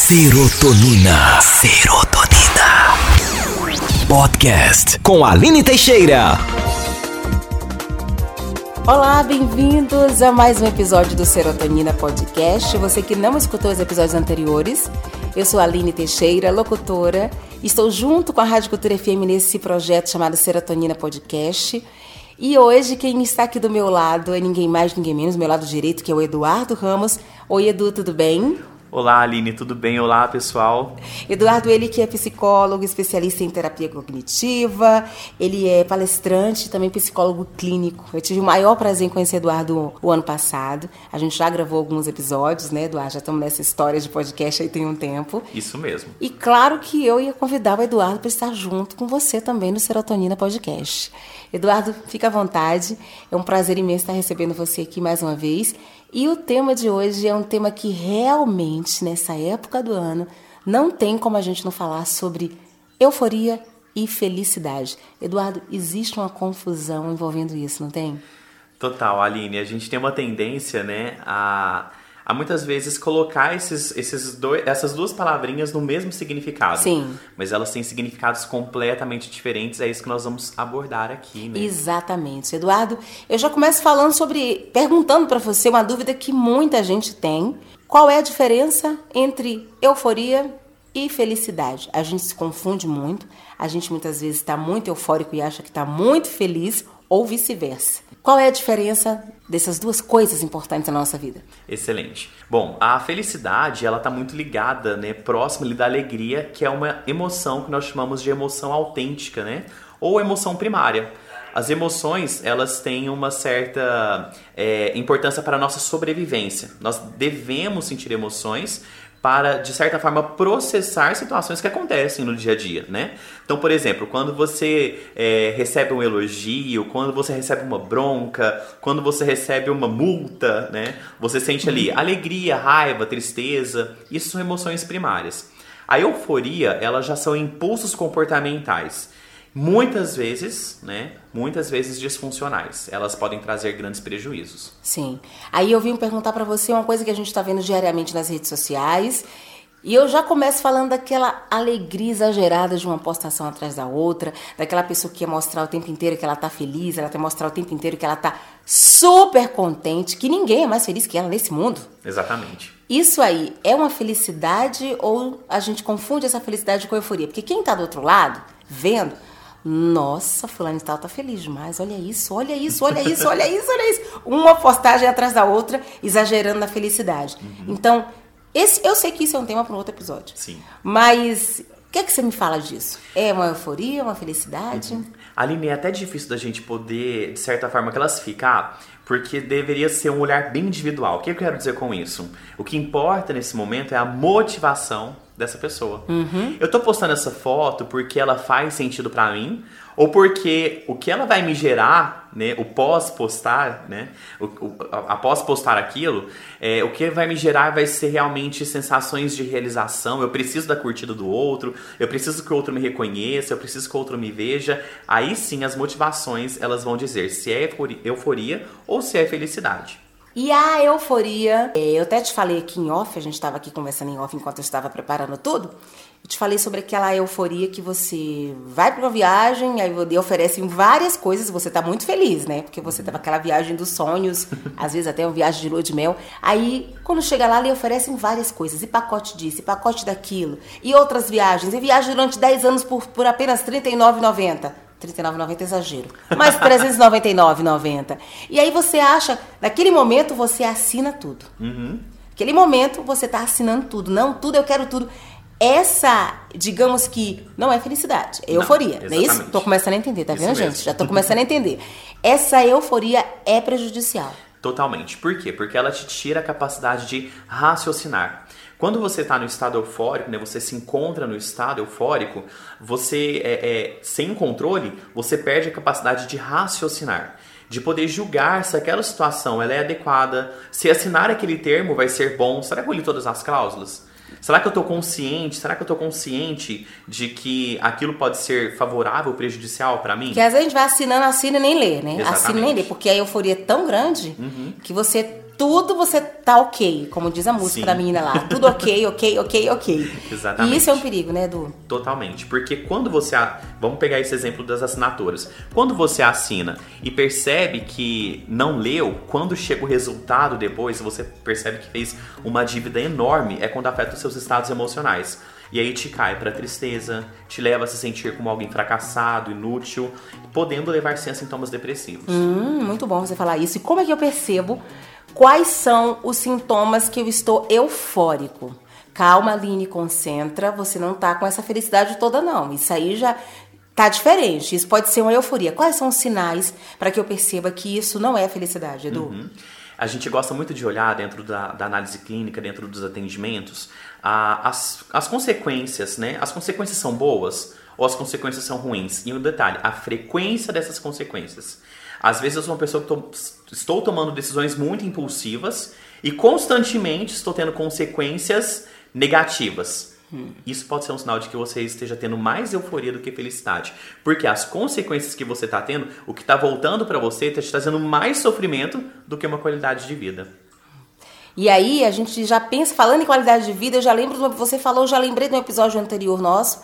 Serotonina. Serotonina. Podcast com Aline Teixeira. Olá, bem-vindos a mais um episódio do Serotonina Podcast. Você que não escutou os episódios anteriores, eu sou a Aline Teixeira, locutora. Estou junto com a Rádio Cultura FM nesse projeto chamado Serotonina Podcast. E hoje quem está aqui do meu lado é ninguém mais, ninguém menos, meu lado direito, que é o Eduardo Ramos. Oi, Edu, tudo bem? Olá, Aline, tudo bem? Olá, pessoal. Eduardo, ele que é psicólogo, especialista em terapia cognitiva, ele é palestrante, também psicólogo clínico. Eu tive o maior prazer em conhecer Eduardo o ano passado. A gente já gravou alguns episódios, né, Eduardo? Já estamos nessa história de podcast aí tem um tempo. Isso mesmo. E claro que eu ia convidar o Eduardo para estar junto com você também no Serotonina Podcast. Eduardo, fica à vontade. É um prazer imenso estar recebendo você aqui mais uma vez. E o tema de hoje é um tema que realmente, nessa época do ano, não tem como a gente não falar sobre euforia e felicidade. Eduardo, existe uma confusão envolvendo isso, não tem? Total, Aline. A gente tem uma tendência, né, a a muitas vezes colocar esses, esses dois, essas duas palavrinhas no mesmo significado. Sim. Mas elas têm significados completamente diferentes. É isso que nós vamos abordar aqui, né? Exatamente. Eduardo, eu já começo falando sobre, perguntando para você uma dúvida que muita gente tem. Qual é a diferença entre euforia e felicidade? A gente se confunde muito. A gente muitas vezes está muito eufórico e acha que está muito feliz ou vice-versa. Qual é a diferença dessas duas coisas importantes na nossa vida? Excelente. Bom, a felicidade, ela tá muito ligada, né, próxima da alegria, que é uma emoção que nós chamamos de emoção autêntica, né? Ou emoção primária. As emoções, elas têm uma certa é, importância para a nossa sobrevivência. Nós devemos sentir emoções para, de certa forma, processar situações que acontecem no dia a dia, né? Então, por exemplo, quando você é, recebe um elogio, quando você recebe uma bronca, quando você recebe uma multa, né? Você sente ali alegria, raiva, tristeza. Isso são emoções primárias. A euforia, elas já são impulsos comportamentais muitas vezes, né, muitas vezes disfuncionais. Elas podem trazer grandes prejuízos. Sim. Aí eu vim perguntar para você uma coisa que a gente está vendo diariamente nas redes sociais. E eu já começo falando daquela alegria exagerada de uma postação atrás da outra, daquela pessoa que quer mostrar o tempo inteiro que ela tá feliz, ela quer mostrar o tempo inteiro que ela tá super contente, que ninguém é mais feliz que ela nesse mundo. Exatamente. Isso aí é uma felicidade ou a gente confunde essa felicidade com euforia? Porque quem tá do outro lado, vendo, nossa, fulano tal tá feliz demais. Olha isso, olha isso, olha isso, olha isso, olha isso. Uma postagem atrás da outra, exagerando na felicidade. Uhum. Então, esse, eu sei que isso é um tema para um outro episódio. Sim. Mas o que é que você me fala disso? É uma euforia, uma felicidade? Uhum. Aline, é até difícil da gente poder, de certa forma, classificar, porque deveria ser um olhar bem individual. O que eu quero dizer com isso? O que importa nesse momento é a motivação dessa pessoa. Uhum. Eu tô postando essa foto porque ela faz sentido para mim ou porque o que ela vai me gerar, né, o pós-postar, né, o, o, após postar aquilo, é, o que vai me gerar vai ser realmente sensações de realização. Eu preciso da curtida do outro, eu preciso que o outro me reconheça, eu preciso que o outro me veja. Aí sim as motivações elas vão dizer se é euforia ou se é felicidade. E a euforia, é, eu até te falei aqui em off, a gente estava aqui conversando em off enquanto eu estava preparando tudo. Eu te falei sobre aquela euforia que você vai para uma viagem, aí oferecem várias coisas, você tá muito feliz, né? Porque você tava aquela viagem dos sonhos, às vezes até uma viagem de lua de mel. Aí, quando chega lá, lhe oferecem várias coisas, e pacote disso, e pacote daquilo, e outras viagens, e viagem durante 10 anos por, por apenas R$ 39,90. 39,90 é exagero. Mas 399,90. E aí você acha, naquele momento você assina tudo. Uhum. Naquele momento você está assinando tudo. Não, tudo eu quero tudo. Essa, digamos que, não é felicidade, é euforia, não, não é isso? Tô começando a entender, tá vendo, gente? Já tô começando a entender. Essa euforia é prejudicial. Totalmente. Por quê? Porque ela te tira a capacidade de raciocinar. Quando você está no estado eufórico, né, você se encontra no estado eufórico, você, é, é, sem controle, você perde a capacidade de raciocinar de poder julgar se aquela situação ela é adequada, se assinar aquele termo vai ser bom, será que eu li todas as cláusulas? Será que eu estou consciente? Será que eu estou consciente de que aquilo pode ser favorável ou prejudicial para mim? Que às vezes a gente vai assinando, assina e nem lê, né? Exatamente. Assina e nem lê, porque a euforia é tão grande uhum. que você tudo você tá ok, como diz a música Sim. da menina lá. Tudo ok, ok, ok, ok. Exatamente. E isso é um perigo, né, Edu? Totalmente, porque quando você. Vamos pegar esse exemplo das assinaturas. Quando você assina e percebe que não leu, quando chega o resultado depois, você percebe que fez uma dívida enorme, é quando afeta os seus estados emocionais. E aí te cai pra tristeza, te leva a se sentir como alguém fracassado, inútil, podendo levar sim a sintomas depressivos. Hum, muito bom você falar isso. E como é que eu percebo quais são os sintomas que eu estou eufórico? Calma, Aline, concentra. Você não tá com essa felicidade toda, não. Isso aí já tá diferente. Isso pode ser uma euforia. Quais são os sinais para que eu perceba que isso não é felicidade, Edu? Uhum. A gente gosta muito de olhar dentro da, da análise clínica, dentro dos atendimentos, a- as, as consequências, né? As consequências são boas ou as consequências são ruins? E um detalhe, a frequência dessas consequências. Às vezes eu sou uma pessoa que tô- estou tomando decisões muito impulsivas e constantemente estou tendo consequências negativas. Isso pode ser um sinal de que você esteja tendo mais euforia do que felicidade. Porque as consequências que você está tendo, o que está voltando para você, está te trazendo mais sofrimento do que uma qualidade de vida. E aí a gente já pensa, falando em qualidade de vida, eu já lembro, do- você falou, eu já lembrei de um episódio anterior nosso,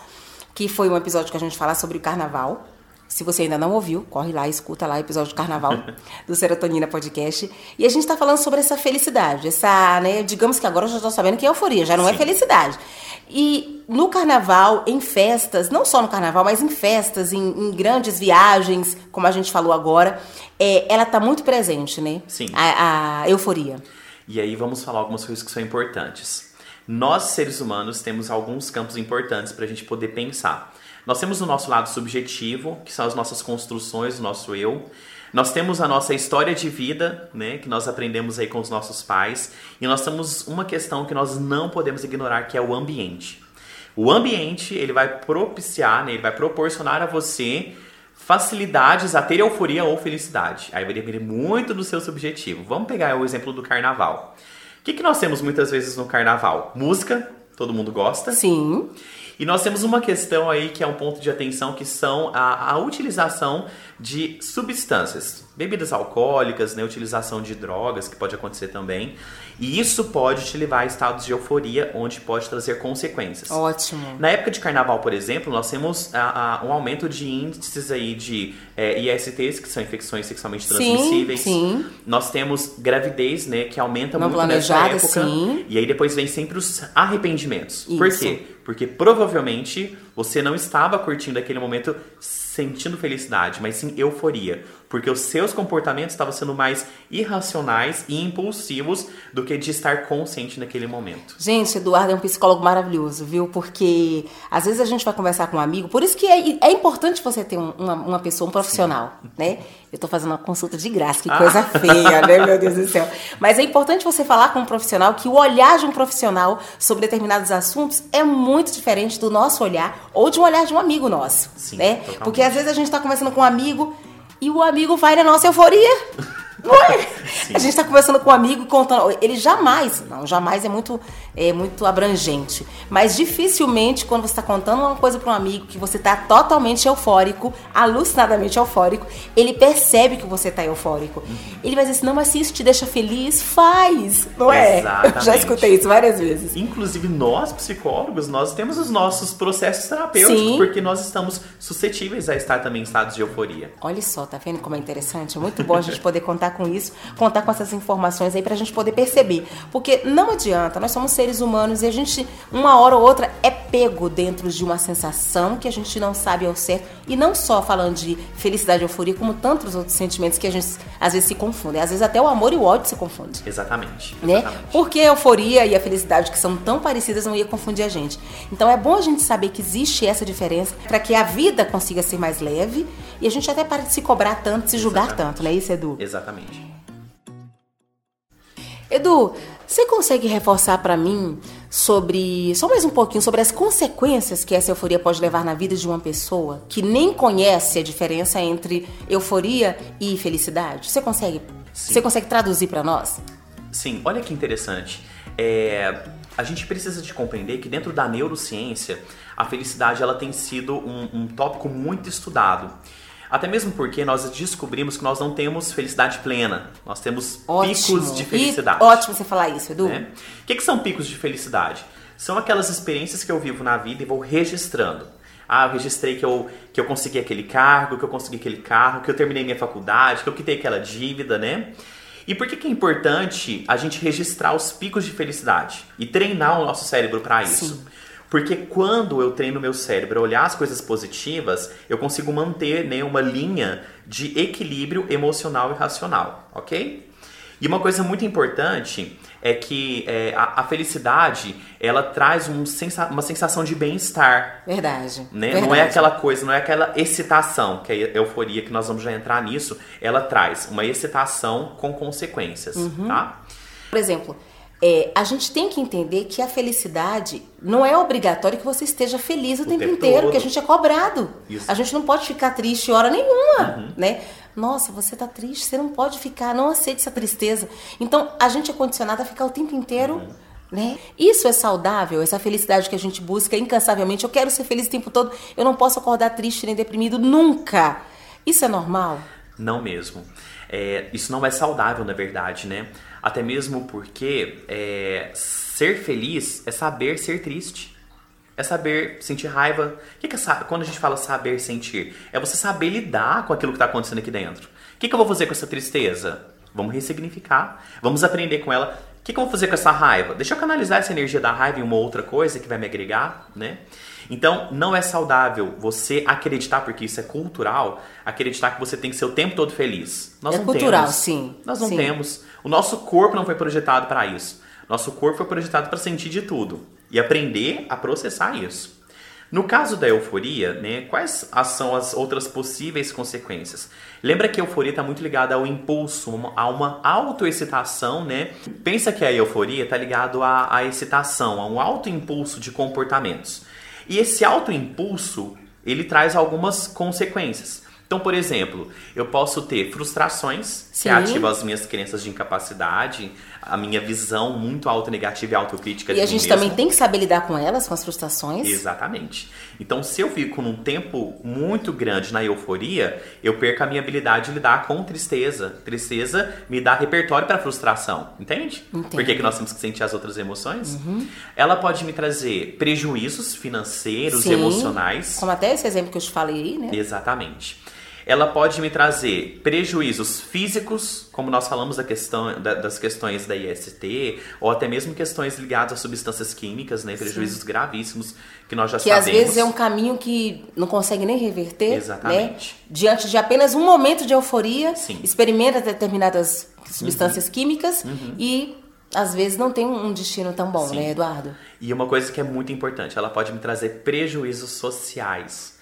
que foi um episódio que a gente fala sobre o carnaval. Se você ainda não ouviu, corre lá, escuta lá o episódio do carnaval do Serotonina Podcast. E a gente tá falando sobre essa felicidade, essa, né, digamos que agora eu já tô sabendo que é euforia, já não é Sim. felicidade. E no carnaval, em festas, não só no carnaval, mas em festas, em, em grandes viagens, como a gente falou agora, é, ela tá muito presente, né? Sim. A, a euforia. E aí vamos falar algumas coisas que são importantes. Nós, seres humanos, temos alguns campos importantes para a gente poder pensar. Nós temos o nosso lado subjetivo, que são as nossas construções, o nosso eu. Nós temos a nossa história de vida, né, que nós aprendemos aí com os nossos pais. E nós temos uma questão que nós não podemos ignorar, que é o ambiente. O ambiente, ele vai propiciar, né, ele vai proporcionar a você facilidades a ter euforia ou felicidade. Aí vai depender muito do seu subjetivo. Vamos pegar o exemplo do carnaval. O que, que nós temos muitas vezes no carnaval? Música, todo mundo gosta. Sim. E nós temos uma questão aí que é um ponto de atenção que são a, a utilização de substâncias, bebidas alcoólicas, né, utilização de drogas que pode acontecer também. E isso pode te levar a estados de euforia, onde pode trazer consequências. Ótimo. Na época de carnaval, por exemplo, nós temos ah, ah, um aumento de índices aí de eh, ISTs, que são infecções sexualmente Sim, transmissíveis. sim. Nós temos gravidez, né, que aumenta Não muito nessa época. sim. E aí depois vem sempre os arrependimentos. Por Isso. quê? Porque provavelmente você não estava curtindo aquele momento sentindo felicidade, mas sim euforia. Porque os seus comportamentos estavam sendo mais irracionais e impulsivos do que de estar consciente naquele momento. Gente, Eduardo é um psicólogo maravilhoso, viu? Porque às vezes a gente vai conversar com um amigo, por isso que é, é importante você ter um- uma, uma pessoa, um profissional, né? Eu tô fazendo uma consulta de graça, que coisa feia, né, meu Deus do céu. Mas é importante você falar com um profissional que o olhar de um profissional sobre determinados assuntos é muito diferente do nosso olhar ou de um olhar de um amigo nosso, Sim, né? totalmente. Porque às vezes a gente tá conversando com um amigo e o amigo vai na nossa euforia. Não é? A gente está conversando com um amigo contando. Ele jamais, não, jamais é muito, é muito abrangente. Mas dificilmente, quando você está contando uma coisa para um amigo que você está totalmente eufórico, alucinadamente eufórico, ele percebe que você está eufórico. Ele vai dizer assim: não, mas se isso te deixa feliz, faz. Não é? Eu já Exatamente. escutei isso várias vezes. Inclusive, nós, psicólogos, nós temos os nossos processos terapêuticos, Sim. porque nós estamos suscetíveis a estar também em estados de euforia. Olha só, tá vendo como é interessante? É muito bom a gente poder contar com isso, contar com essas informações aí pra gente poder perceber. Porque não adianta, nós somos seres humanos e a gente, uma hora ou outra, é pego dentro de uma sensação que a gente não sabe ao certo. E não só falando de felicidade e euforia, como tantos outros sentimentos que a gente às vezes se confundem. Às vezes até o amor e o ódio se confundem. Exatamente. Né? exatamente. Porque a euforia e a felicidade, que são tão parecidas, não ia confundir a gente. Então é bom a gente saber que existe essa diferença para que a vida consiga ser mais leve e a gente até pare de se cobrar tanto, se julgar Exatamente. tanto, não é isso, Edu? Exatamente. Edu, você consegue reforçar para mim sobre, só mais um pouquinho, sobre as consequências que essa euforia pode levar na vida de uma pessoa que nem conhece a diferença entre euforia e felicidade? Você consegue? Sim. Você consegue traduzir para nós? Sim, olha que interessante. É, a gente precisa de compreender que dentro da neurociência, a felicidade ela tem sido um, um tópico muito estudado. Até mesmo porque nós descobrimos que nós não temos felicidade plena. Nós temos Ótimo. picos de felicidade. E, ótimo você falar isso, Edu. né? O que, que são picos de felicidade? São aquelas experiências que eu vivo na vida e vou registrando. Ah, eu registrei que eu, que eu consegui aquele cargo, que eu consegui aquele carro, que eu terminei minha faculdade, que eu quitei aquela dívida, né? E por que, que é importante a gente registrar os picos de felicidade e treinar o nosso cérebro para isso? Sim. Porque quando eu treino meu cérebro a olhar as coisas positivas, eu consigo manter né, uma linha de equilíbrio emocional e racional, ok? E uma coisa muito importante é que é, a, a felicidade ela traz um sensa uma sensação de bem-estar. Verdade. Né? Verdade. Não é aquela coisa, não é aquela excitação, que é a euforia, que nós vamos já entrar nisso. Ela traz uma excitação com consequências, Uhum. tá? Por exemplo, é, a gente tem que entender que a felicidade não é obrigatório que você esteja feliz o, tempo, tempo inteiro, todo. porque a gente é cobrado. Isso. A gente não pode ficar triste hora nenhuma, né? Nossa, você tá triste, você não pode ficar, não aceite essa tristeza. Então, a gente é condicionado a ficar o tempo inteiro, né? Isso é saudável, essa felicidade que a gente busca incansavelmente. Eu quero ser feliz o tempo todo, eu não posso acordar triste nem deprimido nunca. Isso é normal? Não mesmo. É, isso não é saudável, na verdade, né? Até mesmo porque é, ser feliz é saber ser triste. É saber sentir raiva. O que, que é quando a gente fala saber sentir? É você saber lidar com aquilo que está acontecendo aqui dentro. O que, que eu vou fazer com essa tristeza? Vamos ressignificar. Vamos aprender com ela. O que, que eu vou fazer com essa raiva? Deixa eu canalizar essa energia da raiva em uma outra coisa que vai me agregar, né? Então, não é saudável você acreditar, porque isso é cultural, acreditar que você tem que ser o tempo todo feliz. Nós É não cultural, temos. sim, Nós não sim. temos. O nosso corpo não foi projetado para isso. Nosso corpo foi projetado para sentir de tudo e aprender a processar isso. No caso da euforia, né, quais são as outras possíveis consequências? Lembra que a euforia está muito ligada ao impulso, a uma autoexcitação, né? Pensa que a euforia está ligado à, à excitação, a um autoimpulso de comportamentos. E esse autoimpulso, ele traz algumas consequências. Então, por exemplo, eu posso ter frustrações, que ativam as minhas crenças de incapacidade, a minha visão muito autonegativa e autocrítica E de a mim gente mesmo. também tem que saber lidar com elas, com as frustrações. Exatamente. Então, se eu fico num tempo muito grande na euforia, eu perco a minha habilidade de lidar com tristeza. Tristeza me dá repertório para frustração, entende? Entendo. Por que, que nós temos que sentir as outras emoções? Ela pode me trazer prejuízos financeiros, Sim. emocionais. Como até esse exemplo que eu te falei aí, né? Exatamente. Ela pode me trazer prejuízos físicos, como nós falamos da questão, da- das questões da IST, ou até mesmo questões ligadas a substâncias químicas, né? Prejuízos gravíssimos que nós já Que às sabemos. vezes é um caminho que não consegue nem reverter, Exatamente. né? Diante de apenas um momento de euforia, Sim. Uhum. experimenta determinadas substâncias químicas e às vezes não tem um destino tão bom, Sim. né, Eduardo? E uma coisa que é muito importante, ela pode me trazer prejuízos sociais.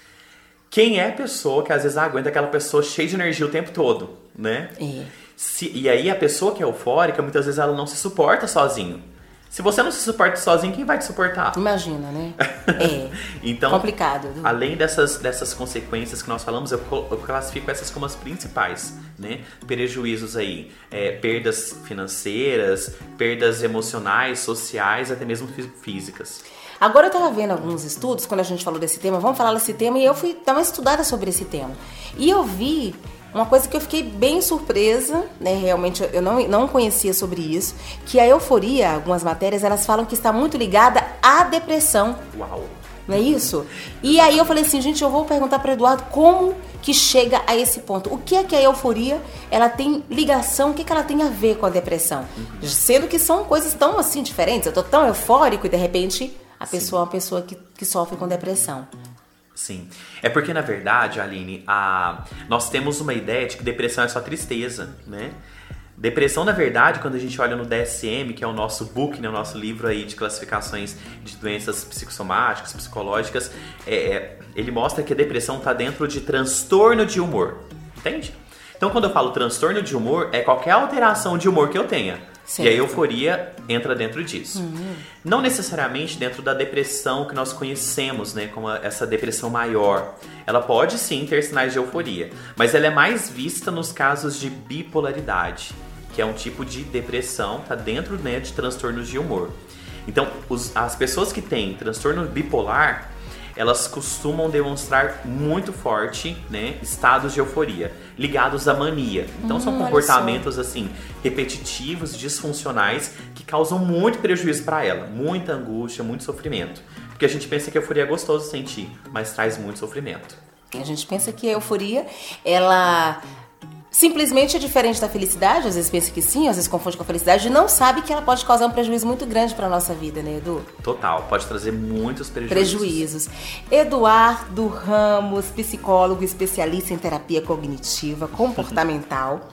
Quem é a pessoa que às vezes aguenta aquela pessoa cheia de energia o tempo todo, né? É. Se- e aí a pessoa que é eufórica, muitas vezes ela não se suporta sozinho. Se você não se suporta sozinho, quem vai te suportar? Imagina, né? É. Então, Complicado. Além dessas, dessas consequências que nós falamos, eu, eu classifico essas como as principais, né? Prejuízos aí, é, perdas financeiras, perdas emocionais, sociais, até mesmo fí- físicas. Agora eu tava vendo alguns estudos, quando a gente falou desse tema, vamos falar desse tema, e eu fui dar uma estudada sobre esse tema. E eu vi uma coisa que eu fiquei bem surpresa, né? Realmente eu não, não conhecia sobre isso, que a euforia, algumas matérias, elas falam que está muito ligada à depressão. Uau! Não é isso? E aí eu falei assim, gente, eu vou perguntar para Eduardo como que chega a esse ponto. O que é que a euforia, ela tem ligação, o que, que ela tem a ver com a depressão? Sendo que são coisas tão assim diferentes. Eu tô tão eufórico e de repente a pessoa é uma pessoa que, que sofre com depressão. Sim. É porque, na verdade, Aline, a... nós temos uma ideia de que depressão é só tristeza, né? Depressão, na verdade, quando a gente olha no DSM, que é o nosso book, né, o nosso livro aí de classificações de doenças psicossomáticas, psicológicas, é, é, ele mostra que a depressão está dentro de transtorno de humor, entende? Então, quando eu falo transtorno de humor, é qualquer alteração de humor que eu tenha. Certo. E a euforia entra dentro disso. Não necessariamente dentro da depressão que nós conhecemos, né, como essa depressão maior. Ela pode sim ter sinais de euforia, mas ela é mais vista nos casos de bipolaridade, que é um tipo de depressão, tá dentro né, de transtornos de humor. Então, os- as pessoas que têm transtorno bipolar, elas costumam demonstrar muito forte, né, estados de euforia ligados à mania. Então são Hum, olha comportamentos assim repetitivos, disfuncionais que causam muito prejuízo para ela, muita angústia, muito sofrimento. Porque a gente pensa que a euforia é gostoso sentir, mas traz muito sofrimento. A gente pensa que a euforia, ela simplesmente é diferente da felicidade, às vezes pensa que sim, às vezes confunde com a felicidade e não sabe que ela pode causar um prejuízo muito grande para nossa vida, né, Edu? Total, pode trazer muitos prejuízos. Prejuízos. Eduardo Ramos, psicólogo especialista em terapia cognitiva comportamental.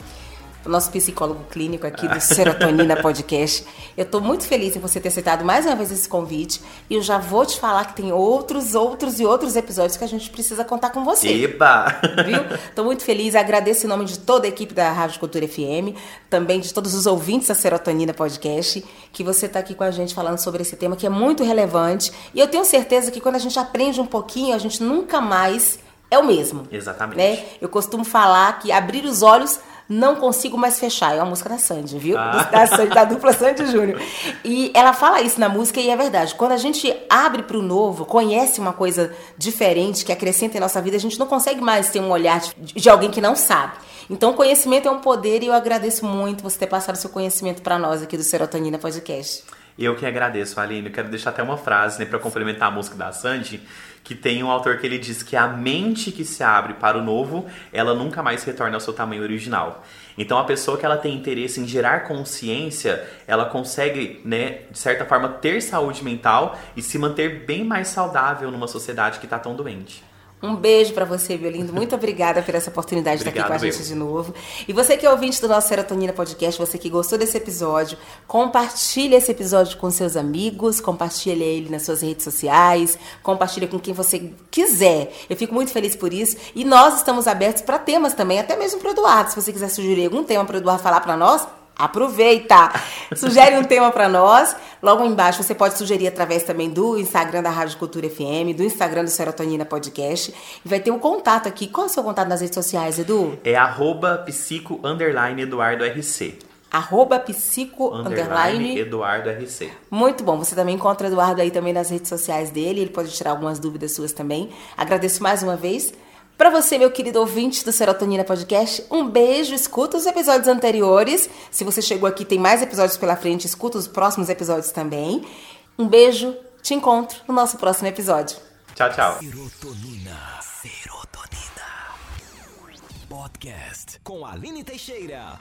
O nosso psicólogo clínico aqui do Serotonina Podcast. Eu tô muito feliz em você ter aceitado mais uma vez esse convite. E eu já vou te falar que tem outros, outros e outros episódios que a gente precisa contar com você. Eba! Viu? Tô muito feliz, agradeço em nome de toda a equipe da Rádio Cultura FM, também de todos os ouvintes da Serotonina Podcast, que você tá aqui com a gente falando sobre esse tema que é muito relevante. E eu tenho certeza que quando a gente aprende um pouquinho, a gente nunca mais é o mesmo. Exatamente. Né? Eu costumo falar que abrir os olhos não consigo mais fechar. É uma música da Sandy, viu? Ah. Da, Sandy, da dupla Sandy Júnior. E ela fala isso na música e é verdade. Quando a gente abre para o novo, conhece uma coisa diferente que acrescenta em nossa vida, a gente não consegue mais ter um olhar de, de alguém que não sabe. Então, conhecimento é um poder e eu agradeço muito você ter passado seu conhecimento para nós aqui do Serotonina Podcast. Eu que agradeço, Aline. Eu quero deixar até uma frase, né, para complementar a música da Sandy, que tem um autor que ele diz que a mente que se abre para o novo, ela nunca mais retorna ao seu tamanho original. Então, a pessoa que ela tem interesse em gerar consciência, ela consegue, né, de certa forma, ter saúde mental e se manter bem mais saudável numa sociedade que está tão doente. Um beijo pra você, Biolindo. Muito obrigada por essa oportunidade de estar aqui com a Obrigado, gente de novo. E você que é ouvinte do nosso Serotonina Podcast, você que gostou desse episódio, compartilhe esse episódio com seus amigos, compartilhe ele nas suas redes sociais, compartilhe com quem você quiser. Eu fico muito feliz por isso. E nós estamos abertos para temas também, até mesmo pro Eduardo. Se você quiser sugerir algum tema pro Eduardo falar pra nós, Aproveita! Sugere um tema para nós. Logo embaixo você pode sugerir através também do Instagram da Rádio Cultura FM, do Instagram do Serotonina Podcast. E vai ter um contato aqui. Qual é o seu contato nas redes sociais, Edu? É arroba psico underline Eduardo RC. Arroba psico Underline. Eduardo RC. Muito bom. Você também encontra o Eduardo aí também nas redes sociais dele. Ele pode tirar algumas dúvidas suas também. Agradeço mais uma vez. Para você, meu querido ouvinte do Serotonina Podcast, um beijo. Escuta os episódios anteriores. Se você chegou aqui, tem mais episódios pela frente. Escuta os próximos episódios também. Um beijo. Te encontro no nosso próximo episódio. Tchau, tchau. Serotonina. Serotonina. Podcast com Aline Teixeira.